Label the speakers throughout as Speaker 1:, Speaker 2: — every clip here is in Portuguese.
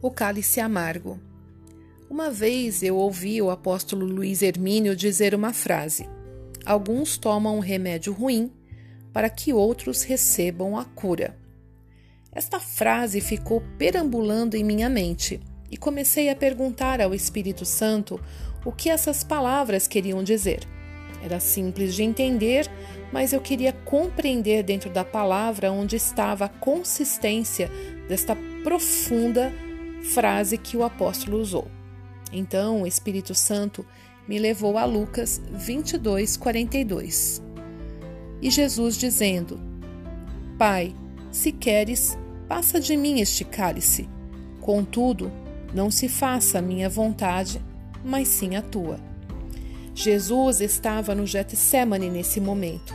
Speaker 1: o cálice amargo. Uma vez eu ouvi o apóstolo Luiz Hermínio dizer uma frase: Alguns tomam um remédio ruim para que outros recebam a cura. Esta frase ficou perambulando em minha mente e comecei a perguntar ao Espírito Santo o que essas palavras queriam dizer. Era simples de entender, mas eu queria compreender dentro da palavra onde estava a consistência desta profunda frase que o apóstolo usou. Então o Espírito Santo me levou a Lucas 22, 42. E Jesus dizendo: Pai, se queres, passa de mim este cálice. Contudo, não se faça a minha vontade, mas sim a tua. Jesus estava no Getsemane nesse momento,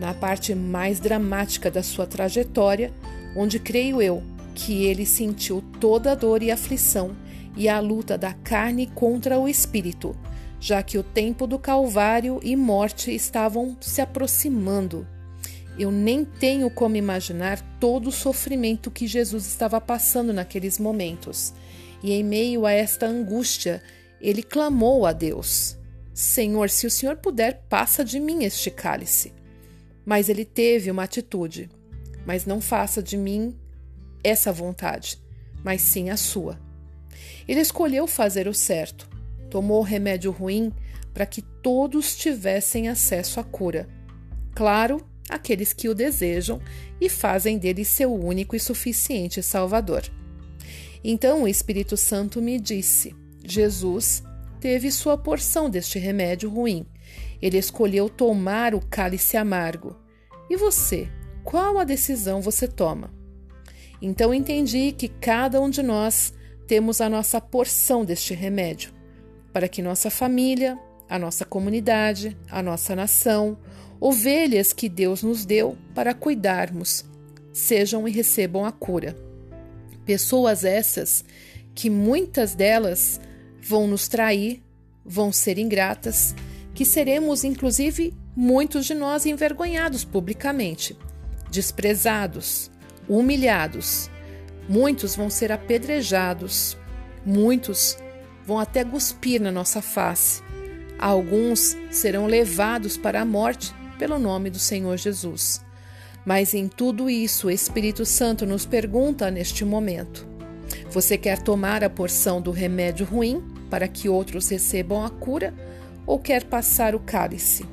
Speaker 1: na parte mais dramática da sua trajetória, onde creio eu que ele sentiu toda a dor e aflição e a luta da carne contra o espírito, já que o tempo do Calvário e morte estavam se aproximando. Eu nem tenho como imaginar todo o sofrimento que Jesus estava passando naqueles momentos. E em meio a esta angústia, ele clamou a Deus: Senhor, se o Senhor puder, passa de mim este cálice. Mas ele teve uma atitude: Mas não faça de mim essa vontade, mas sim a sua. Ele escolheu fazer o certo, tomou o remédio ruim para que todos tivessem acesso à cura. Claro, aqueles que o desejam e fazem dele seu único e suficiente Salvador. Então o Espírito Santo me disse: Jesus teve sua porção deste remédio ruim. Ele escolheu tomar o cálice amargo. E você, qual a decisão você toma? Então entendi que cada um de nós temos a nossa porção deste remédio, para que nossa família, a nossa comunidade, a nossa nação, ovelhas que Deus nos deu para cuidarmos, sejam e recebam a cura. Pessoas essas que muitas delas vão nos trair, vão ser ingratas, que seremos inclusive muitos de nós envergonhados publicamente, desprezados, humilhados. Muitos vão ser apedrejados, muitos vão até cuspir na nossa face. Alguns serão levados para a morte pelo nome do Senhor Jesus. Mas em tudo isso, o Espírito Santo nos pergunta neste momento: Você quer tomar a porção do remédio ruim para que outros recebam a cura ou quer passar o cálice?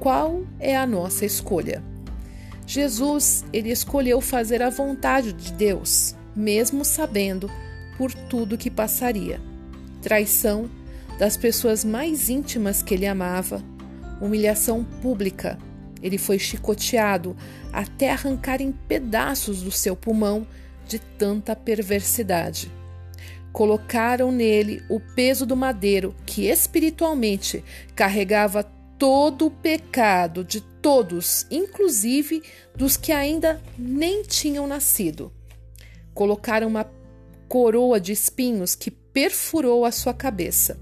Speaker 1: Qual é a nossa escolha? Jesus, ele escolheu fazer a vontade de Deus, mesmo sabendo por tudo que passaria. Traição das pessoas mais íntimas que ele amava, humilhação pública. Ele foi chicoteado até arrancar em pedaços do seu pulmão de tanta perversidade. Colocaram nele o peso do madeiro que espiritualmente carregava todo o pecado de todos, inclusive dos que ainda nem tinham nascido. Colocaram uma coroa de espinhos que perfurou a sua cabeça.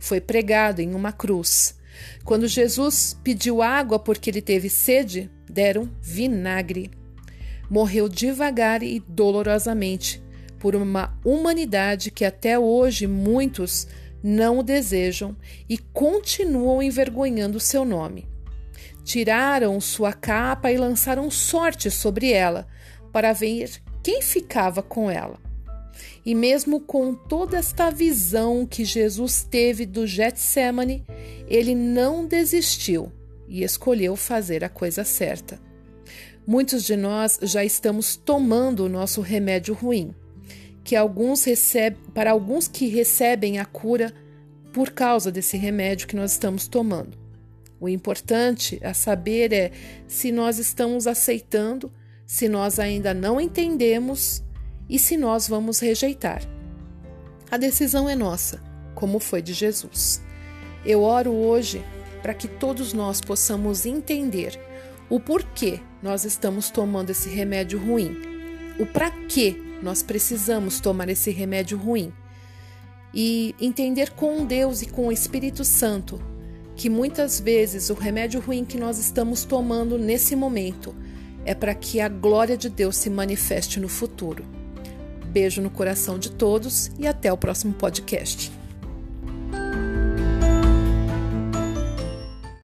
Speaker 1: Foi pregado em uma cruz. Quando Jesus pediu água porque ele teve sede, deram vinagre. Morreu devagar e dolorosamente por uma humanidade que até hoje muitos não o desejam e continuam envergonhando seu nome. Tiraram sua capa e lançaram sorte sobre ela para ver quem ficava com ela. E mesmo com toda esta visão que Jesus teve do Getsemane, ele não desistiu e escolheu fazer a coisa certa. Muitos de nós já estamos tomando o nosso remédio ruim que alguns recebem, para alguns que recebem a cura por causa desse remédio que nós estamos tomando. O importante a saber é se nós estamos aceitando, se nós ainda não entendemos e se nós vamos rejeitar. A decisão é nossa, como foi de Jesus. Eu oro hoje para que todos nós possamos entender o porquê nós estamos tomando esse remédio ruim, o para que nós precisamos tomar esse remédio ruim e entender com Deus e com o Espírito Santo que muitas vezes o remédio ruim que nós estamos tomando nesse momento é para que a glória de Deus se manifeste no futuro. beijo no coração de todos e até o próximo podcast.